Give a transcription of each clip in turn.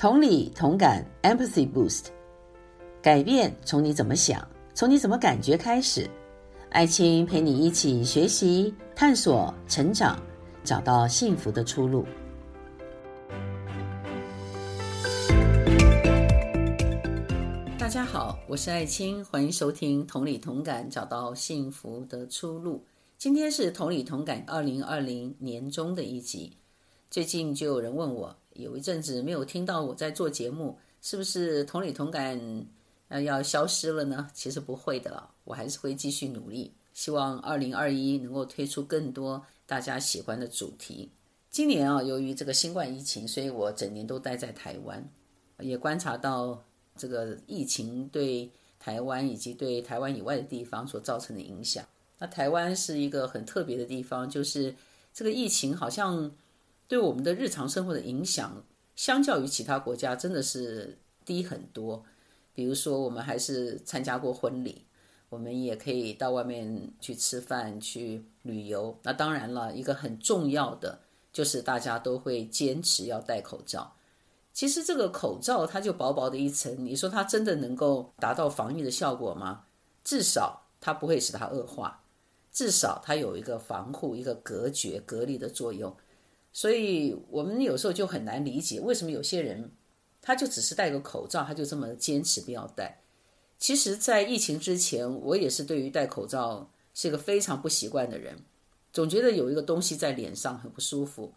同理同感，Empathy Boost，改变从你怎么想，从你怎么感觉开始。爱青陪你一起学习、探索、成长，找到幸福的出路。大家好，我是爱青，欢迎收听《同理同感，找到幸福的出路》。今天是《同理同感》二零二零年中的一集。最近就有人问我。有一阵子没有听到我在做节目，是不是同理同感呃要消失了呢？其实不会的了，我还是会继续努力，希望二零二一能够推出更多大家喜欢的主题。今年啊，由于这个新冠疫情，所以我整年都待在台湾，也观察到这个疫情对台湾以及对台湾以外的地方所造成的影响。那台湾是一个很特别的地方，就是这个疫情好像。对我们的日常生活的影响，相较于其他国家，真的是低很多。比如说，我们还是参加过婚礼，我们也可以到外面去吃饭、去旅游。那当然了，一个很重要的就是大家都会坚持要戴口罩。其实这个口罩它就薄薄的一层，你说它真的能够达到防御的效果吗？至少它不会使它恶化，至少它有一个防护、一个隔绝、隔离的作用。所以我们有时候就很难理解，为什么有些人他就只是戴个口罩，他就这么坚持不要戴。其实，在疫情之前，我也是对于戴口罩是一个非常不习惯的人，总觉得有一个东西在脸上很不舒服。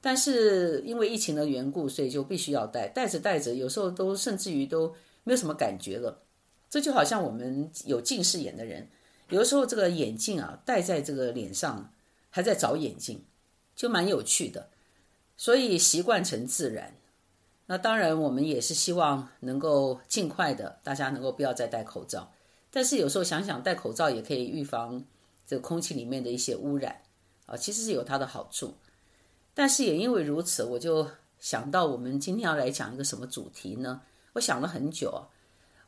但是因为疫情的缘故，所以就必须要戴。戴着戴着，有时候都甚至于都没有什么感觉了。这就好像我们有近视眼的人，有的时候这个眼镜啊戴在这个脸上，还在找眼镜。就蛮有趣的，所以习惯成自然。那当然，我们也是希望能够尽快的，大家能够不要再戴口罩。但是有时候想想，戴口罩也可以预防这个空气里面的一些污染啊，其实是有它的好处。但是也因为如此，我就想到我们今天要来讲一个什么主题呢？我想了很久，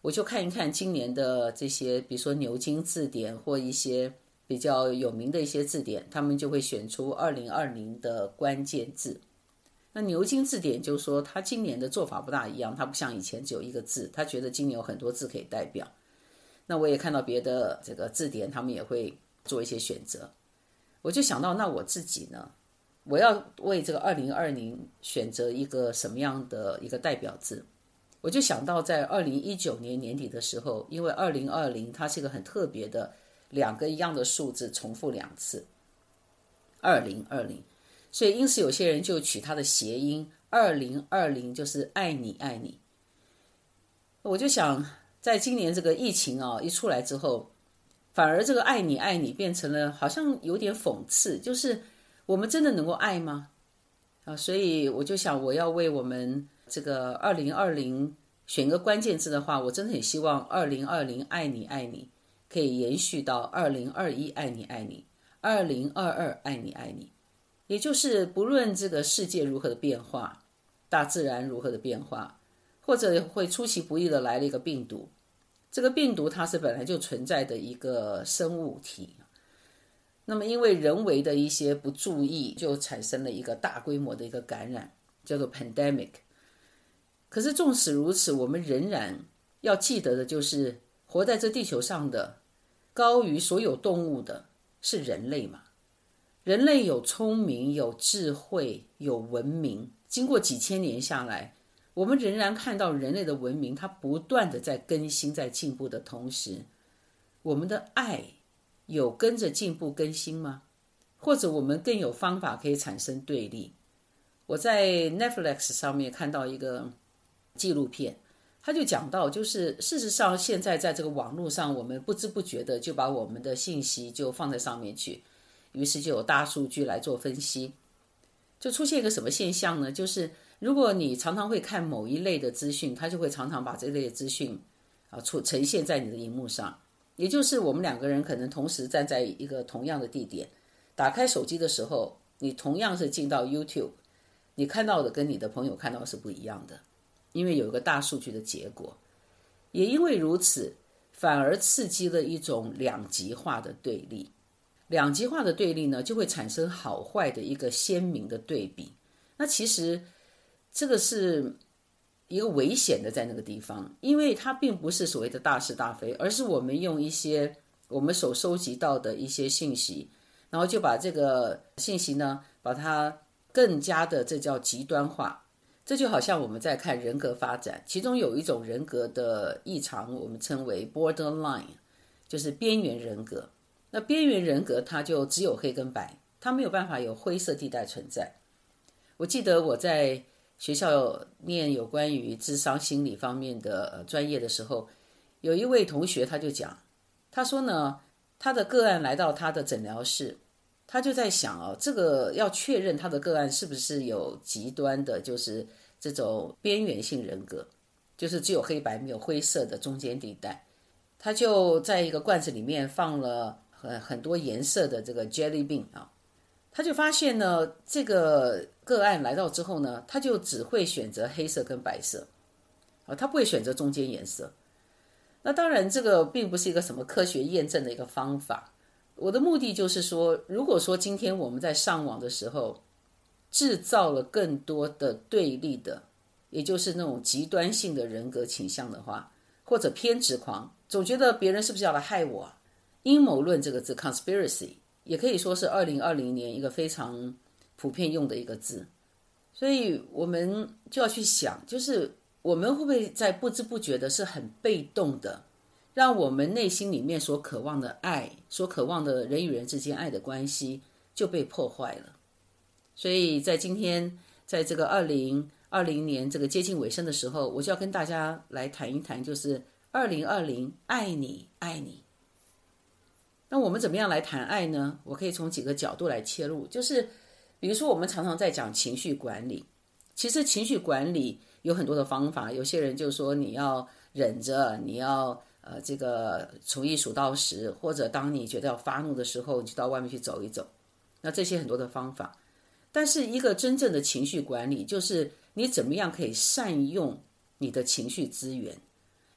我就看一看今年的这些，比如说牛津字典或一些。比较有名的一些字典，他们就会选出二零二零的关键字。那牛津字典就说，他今年的做法不大一样，他不像以前只有一个字，他觉得今年有很多字可以代表。那我也看到别的这个字典，他们也会做一些选择。我就想到，那我自己呢，我要为这个二零二零选择一个什么样的一个代表字？我就想到在二零一九年年底的时候，因为二零二零它是一个很特别的。两个一样的数字重复两次，二零二零，所以因此有些人就取它的谐音，二零二零就是爱你爱你。我就想，在今年这个疫情啊一出来之后，反而这个爱你爱你变成了好像有点讽刺，就是我们真的能够爱吗？啊，所以我就想，我要为我们这个二零二零选个关键字的话，我真的很希望二零二零爱你爱你。可以延续到二零二一，爱你爱你；二零二二，爱你爱你。也就是不论这个世界如何的变化，大自然如何的变化，或者会出其不意的来了一个病毒，这个病毒它是本来就存在的一个生物体，那么因为人为的一些不注意，就产生了一个大规模的一个感染，叫做 pandemic。可是纵使如此，我们仍然要记得的就是活在这地球上的。高于所有动物的是人类嘛？人类有聪明、有智慧、有文明。经过几千年下来，我们仍然看到人类的文明，它不断的在更新、在进步的同时，我们的爱有跟着进步更新吗？或者我们更有方法可以产生对立？我在 Netflix 上面看到一个纪录片。他就讲到，就是事实上，现在在这个网络上，我们不知不觉的就把我们的信息就放在上面去，于是就有大数据来做分析，就出现一个什么现象呢？就是如果你常常会看某一类的资讯，他就会常常把这类的资讯啊出呈现在你的荧幕上。也就是我们两个人可能同时站在一个同样的地点，打开手机的时候，你同样是进到 YouTube，你看到的跟你的朋友看到是不一样的。因为有一个大数据的结果，也因为如此，反而刺激了一种两极化的对立。两极化的对立呢，就会产生好坏的一个鲜明的对比。那其实这个是一个危险的在那个地方，因为它并不是所谓的大是大非，而是我们用一些我们所收集到的一些信息，然后就把这个信息呢，把它更加的这叫极端化。这就好像我们在看人格发展，其中有一种人格的异常，我们称为 borderline，就是边缘人格。那边缘人格它就只有黑跟白，它没有办法有灰色地带存在。我记得我在。学校念有关于智商心理方面的呃专业的时候，有一位同学他就讲，他说呢，他的个案来到他的诊疗室，他就在想哦，这个要确认他的个案是不是有极端的，就是这种边缘性人格，就是只有黑白没有灰色的中间地带。他就在一个罐子里面放了很很多颜色的这个 jelly bean 啊。他就发现呢，这个个案来到之后呢，他就只会选择黑色跟白色，啊，他不会选择中间颜色。那当然，这个并不是一个什么科学验证的一个方法。我的目的就是说，如果说今天我们在上网的时候，制造了更多的对立的，也就是那种极端性的人格倾向的话，或者偏执狂，总觉得别人是不是要来害我？阴谋论这个字，conspiracy。也可以说是二零二零年一个非常普遍用的一个字，所以我们就要去想，就是我们会不会在不知不觉的是很被动的，让我们内心里面所渴望的爱，所渴望的人与人之间爱的关系就被破坏了。所以在今天，在这个二零二零年这个接近尾声的时候，我就要跟大家来谈一谈，就是二零二零爱你爱你。那我们怎么样来谈爱呢？我可以从几个角度来切入，就是比如说我们常常在讲情绪管理，其实情绪管理有很多的方法。有些人就说你要忍着，你要呃这个从一数到十，或者当你觉得要发怒的时候，你就到外面去走一走。那这些很多的方法，但是一个真正的情绪管理，就是你怎么样可以善用你的情绪资源，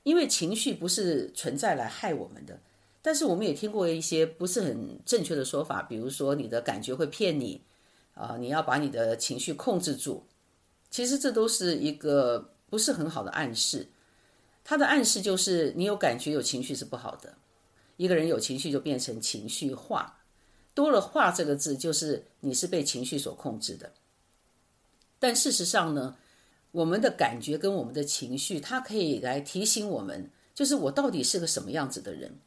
因为情绪不是存在来害我们的。但是我们也听过一些不是很正确的说法，比如说你的感觉会骗你，啊，你要把你的情绪控制住。其实这都是一个不是很好的暗示。他的暗示就是你有感觉有情绪是不好的。一个人有情绪就变成情绪化，多了“化”这个字就是你是被情绪所控制的。但事实上呢，我们的感觉跟我们的情绪，它可以来提醒我们，就是我到底是个什么样子的人。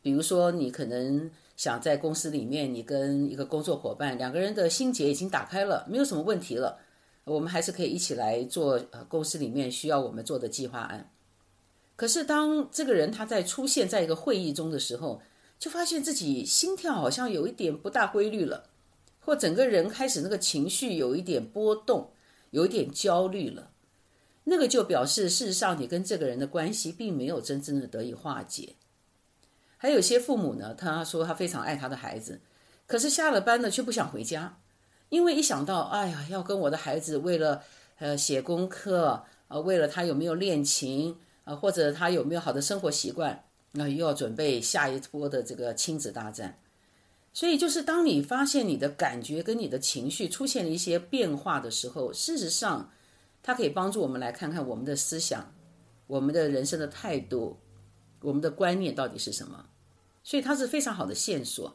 比如说，你可能想在公司里面，你跟一个工作伙伴两个人的心结已经打开了，没有什么问题了，我们还是可以一起来做呃公司里面需要我们做的计划案。可是当这个人他在出现在一个会议中的时候，就发现自己心跳好像有一点不大规律了，或整个人开始那个情绪有一点波动，有一点焦虑了，那个就表示事实上你跟这个人的关系并没有真正的得以化解。还有些父母呢，他说他非常爱他的孩子，可是下了班呢却不想回家，因为一想到，哎呀，要跟我的孩子为了呃写功课，呃，为了他有没有练琴，啊，或者他有没有好的生活习惯，那又要准备下一波的这个亲子大战。所以就是当你发现你的感觉跟你的情绪出现了一些变化的时候，事实上，它可以帮助我们来看看我们的思想，我们的人生的态度。我们的观念到底是什么？所以它是非常好的线索。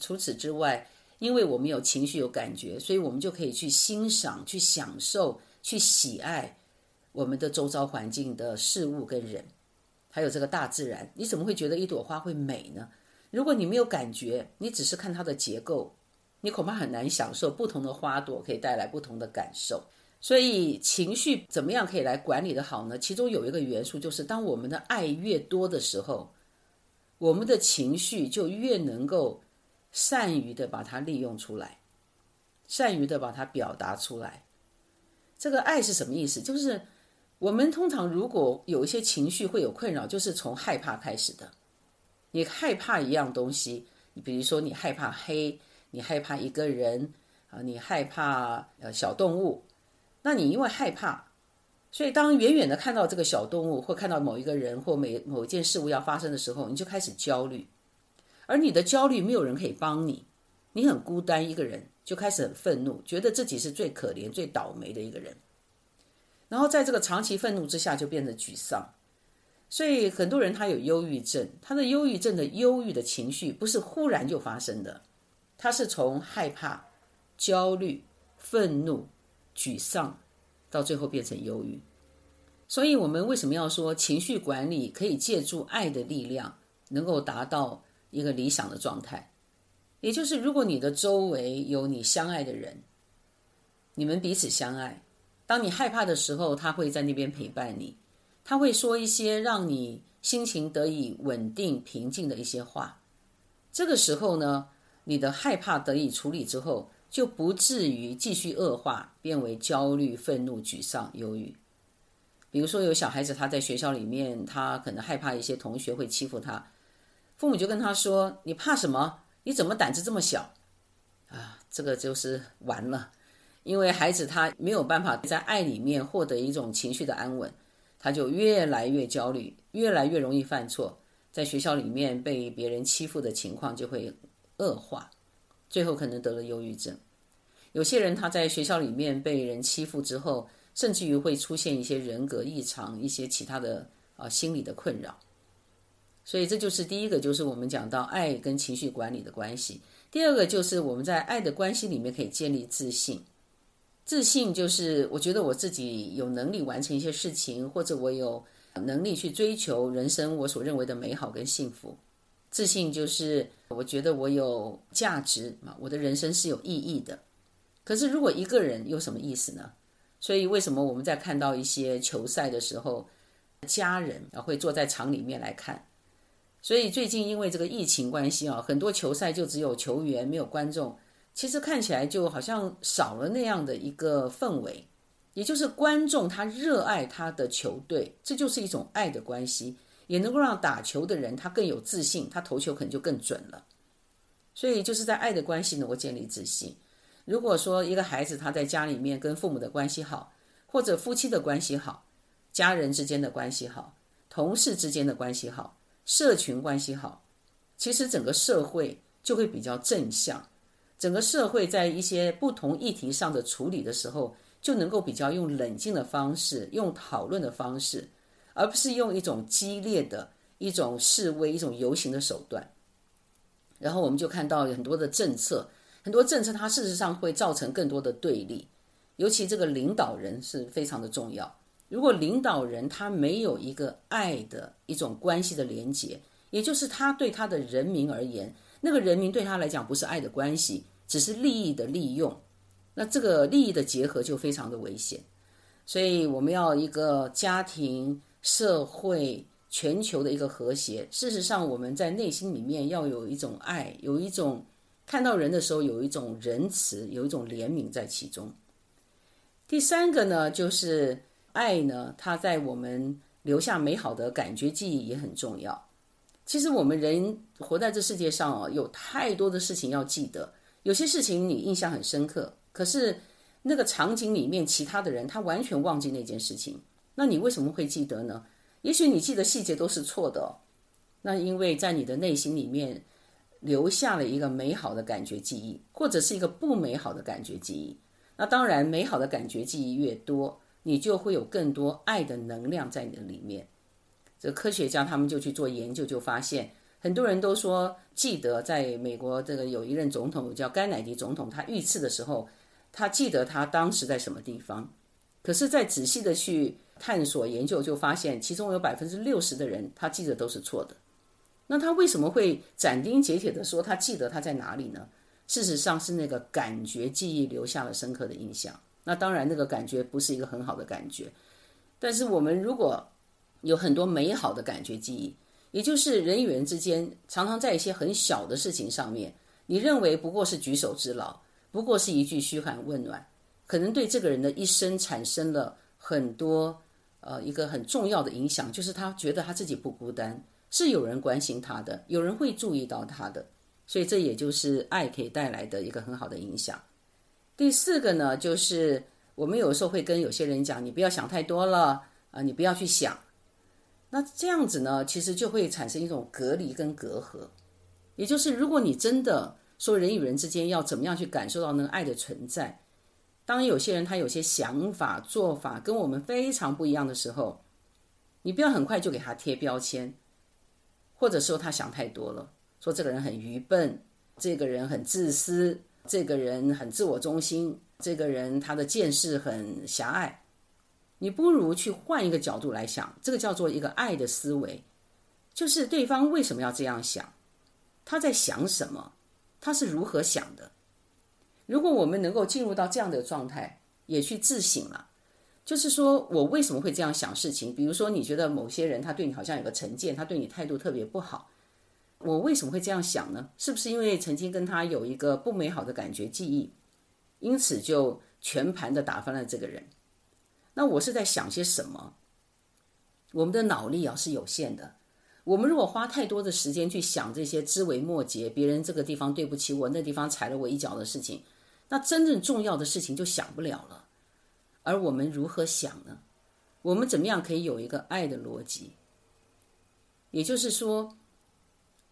除此之外，因为我们有情绪、有感觉，所以我们就可以去欣赏、去享受、去喜爱我们的周遭环境的事物跟人，还有这个大自然。你怎么会觉得一朵花会美呢？如果你没有感觉，你只是看它的结构，你恐怕很难享受不同的花朵可以带来不同的感受。所以情绪怎么样可以来管理得好呢？其中有一个元素就是，当我们的爱越多的时候，我们的情绪就越能够善于的把它利用出来，善于的把它表达出来。这个爱是什么意思？就是我们通常如果有一些情绪会有困扰，就是从害怕开始的。你害怕一样东西，你比如说你害怕黑，你害怕一个人啊，你害怕呃小动物。那你因为害怕，所以当远远的看到这个小动物，或看到某一个人，或每某一件事物要发生的时候，你就开始焦虑，而你的焦虑没有人可以帮你，你很孤单一个人，就开始很愤怒，觉得自己是最可怜、最倒霉的一个人。然后在这个长期愤怒之下就变得沮丧。所以很多人他有忧郁症，他的忧郁症的忧郁的情绪不是忽然就发生的，他是从害怕、焦虑、愤怒、沮丧，到最后变成忧郁。所以我们为什么要说情绪管理可以借助爱的力量，能够达到一个理想的状态？也就是如果你的周围有你相爱的人，你们彼此相爱，当你害怕的时候，他会在那边陪伴你。他会说一些让你心情得以稳定、平静的一些话。这个时候呢，你的害怕得以处理之后，就不至于继续恶化，变为焦虑、愤怒、沮丧、忧郁。比如说，有小孩子他在学校里面，他可能害怕一些同学会欺负他，父母就跟他说：“你怕什么？你怎么胆子这么小？”啊，这个就是完了，因为孩子他没有办法在爱里面获得一种情绪的安稳。他就越来越焦虑，越来越容易犯错，在学校里面被别人欺负的情况就会恶化，最后可能得了忧郁症。有些人他在学校里面被人欺负之后，甚至于会出现一些人格异常，一些其他的啊心理的困扰。所以这就是第一个，就是我们讲到爱跟情绪管理的关系。第二个就是我们在爱的关系里面可以建立自信。自信就是我觉得我自己有能力完成一些事情，或者我有能力去追求人生我所认为的美好跟幸福。自信就是我觉得我有价值嘛，我的人生是有意义的。可是如果一个人有什么意思呢？所以为什么我们在看到一些球赛的时候，家人啊会坐在场里面来看？所以最近因为这个疫情关系啊，很多球赛就只有球员没有观众。其实看起来就好像少了那样的一个氛围，也就是观众他热爱他的球队，这就是一种爱的关系，也能够让打球的人他更有自信，他投球可能就更准了。所以就是在爱的关系能够建立自信。如果说一个孩子他在家里面跟父母的关系好，或者夫妻的关系好，家人之间的关系好，同事之间的关系好，社群关系好，其实整个社会就会比较正向。整个社会在一些不同议题上的处理的时候，就能够比较用冷静的方式，用讨论的方式，而不是用一种激烈的一种示威、一种游行的手段。然后我们就看到很多的政策，很多政策它事实上会造成更多的对立，尤其这个领导人是非常的重要。如果领导人他没有一个爱的一种关系的连结，也就是他对他的人民而言，那个人民对他来讲不是爱的关系。只是利益的利用，那这个利益的结合就非常的危险，所以我们要一个家庭、社会、全球的一个和谐。事实上，我们在内心里面要有一种爱，有一种看到人的时候有一种仁慈，有一种怜悯在其中。第三个呢，就是爱呢，它在我们留下美好的感觉记忆也很重要。其实我们人活在这世界上啊，有太多的事情要记得。有些事情你印象很深刻，可是那个场景里面其他的人他完全忘记那件事情，那你为什么会记得呢？也许你记得细节都是错的哦，那因为在你的内心里面留下了一个美好的感觉记忆，或者是一个不美好的感觉记忆。那当然，美好的感觉记忆越多，你就会有更多爱的能量在你的里面。这科学家他们就去做研究，就发现。很多人都说记得，在美国这个有一任总统叫甘乃迪总统，他遇刺的时候，他记得他当时在什么地方。可是再仔细的去探索研究，就发现其中有百分之六十的人他记得都是错的。那他为什么会斩钉截铁的说他记得他在哪里呢？事实上是那个感觉记忆留下了深刻的印象。那当然那个感觉不是一个很好的感觉，但是我们如果有很多美好的感觉记忆。也就是人与人之间，常常在一些很小的事情上面，你认为不过是举手之劳，不过是一句嘘寒问暖，可能对这个人的一生产生了很多，呃，一个很重要的影响，就是他觉得他自己不孤单，是有人关心他的，有人会注意到他的，所以这也就是爱可以带来的一个很好的影响。第四个呢，就是我们有时候会跟有些人讲，你不要想太多了啊，你不要去想。那这样子呢，其实就会产生一种隔离跟隔阂，也就是如果你真的说人与人之间要怎么样去感受到那个爱的存在，当有些人他有些想法、做法跟我们非常不一样的时候，你不要很快就给他贴标签，或者说他想太多了，说这个人很愚笨，这个人很自私，这个人很自我中心，这个人他的见识很狭隘。你不如去换一个角度来想，这个叫做一个爱的思维，就是对方为什么要这样想，他在想什么，他是如何想的。如果我们能够进入到这样的状态，也去自省了，就是说我为什么会这样想事情？比如说，你觉得某些人他对你好像有个成见，他对你态度特别不好，我为什么会这样想呢？是不是因为曾经跟他有一个不美好的感觉记忆，因此就全盘的打翻了这个人？那我是在想些什么？我们的脑力啊是有限的，我们如果花太多的时间去想这些枝微末节，别人这个地方对不起我，那地方踩了我一脚的事情。那真正重要的事情就想不了了，而我们如何想呢？我们怎么样可以有一个爱的逻辑？也就是说，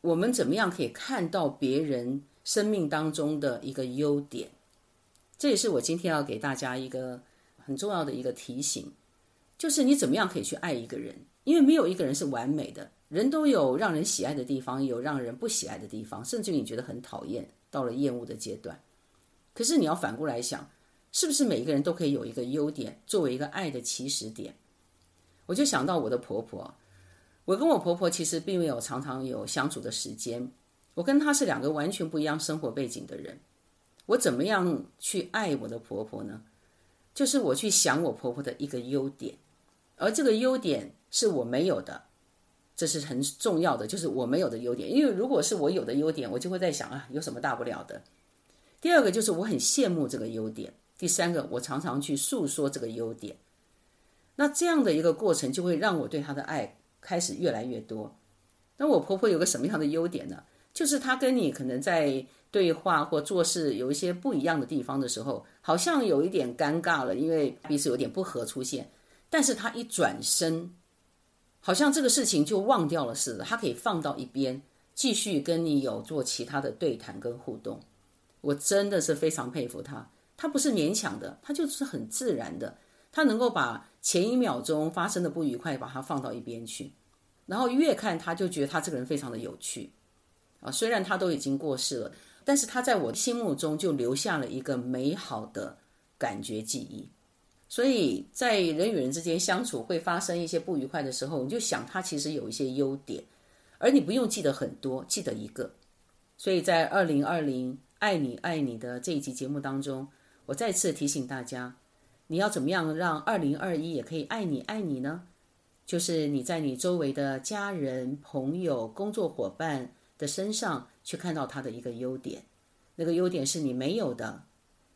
我们怎么样可以看到别人生命当中的一个优点？这也是我今天要给大家一个很重要的一个提醒，就是你怎么样可以去爱一个人？因为没有一个人是完美的，人都有让人喜爱的地方，有让人不喜爱的地方，甚至你觉得很讨厌，到了厌恶的阶段。可是你要反过来想，是不是每一个人都可以有一个优点作为一个爱的起始点？我就想到我的婆婆，我跟我婆婆其实并没有常常有相处的时间，我跟她是两个完全不一样生活背景的人。我怎么样去爱我的婆婆呢？就是我去想我婆婆的一个优点，而这个优点是我没有的，这是很重要的，就是我没有的优点。因为如果是我有的优点，我就会在想啊，有什么大不了的？第二个就是我很羡慕这个优点，第三个我常常去诉说这个优点，那这样的一个过程就会让我对她的爱开始越来越多。那我婆婆有个什么样的优点呢？就是她跟你可能在对话或做事有一些不一样的地方的时候，好像有一点尴尬了，因为彼此有点不合出现。但是他一转身，好像这个事情就忘掉了似的，他可以放到一边，继续跟你有做其他的对谈跟互动。我真的是非常佩服他，他不是勉强的，他就是很自然的，他能够把前一秒钟发生的不愉快把它放到一边去，然后越看他就觉得他这个人非常的有趣，啊，虽然他都已经过世了，但是他在我心目中就留下了一个美好的感觉记忆，所以在人与人之间相处会发生一些不愉快的时候，你就想他其实有一些优点，而你不用记得很多，记得一个，所以在二零二零。爱你爱你的这一集节目当中，我再次提醒大家，你要怎么样让二零二一也可以爱你爱你呢？就是你在你周围的家人、朋友、工作伙伴的身上去看到他的一个优点，那个优点是你没有的，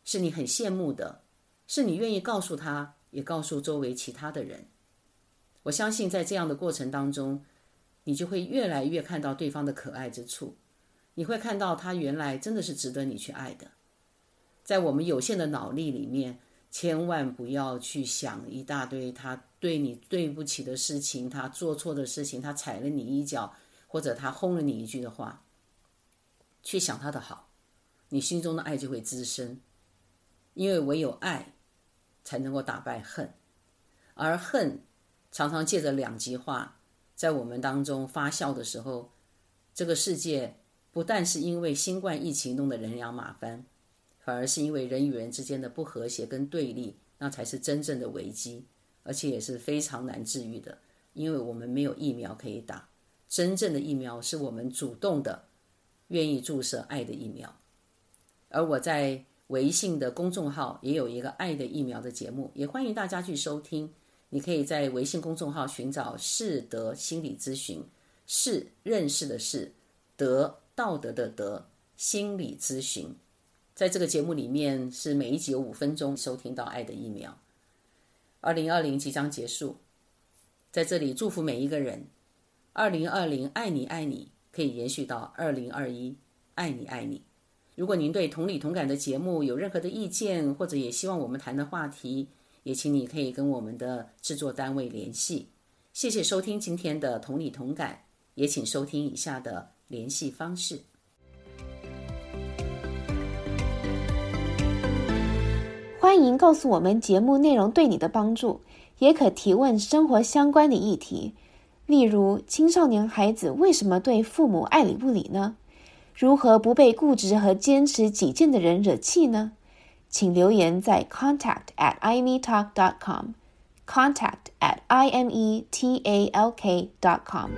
是你很羡慕的，是你愿意告诉他，也告诉周围其他的人。我相信在这样的过程当中，你就会越来越看到对方的可爱之处。你会看到他原来真的是值得你去爱的，在我们有限的脑力里面，千万不要去想一大堆他对你对不起的事情，他做错的事情，他踩了你一脚，或者他轰了你一句的话，去想他的好，你心中的爱就会滋生，因为唯有爱才能够打败恨，而恨常常借着两极化在我们当中发酵的时候，这个世界。不但是因为新冠疫情弄得人仰马翻，反而是因为人与人之间的不和谐跟对立，那才是真正的危机，而且也是非常难治愈的，因为我们没有疫苗可以打。真正的疫苗是我们主动的，愿意注射爱的疫苗。而我在微信的公众号也有一个爱的疫苗的节目，也欢迎大家去收听。你可以在微信公众号寻找“识德心理咨询”，是认识的是，德。道德的德，心理咨询，在这个节目里面是每一集有五分钟收听到爱的疫苗。二零二零即将结束，在这里祝福每一个人。二零二零爱你爱你，可以延续到二零二一爱你爱你。如果您对同理同感的节目有任何的意见，或者也希望我们谈的话题，也请你可以跟我们的制作单位联系。谢谢收听今天的同理同感，也请收听以下的。联系方式。欢迎告诉我们节目内容对你的帮助，也可提问生活相关的议题，例如青少年孩子为什么对父母爱理不理呢？如何不被固执和坚持己见的人惹气呢？请留言在 contact at imetalk dot com，contact at i m e t a l k dot com。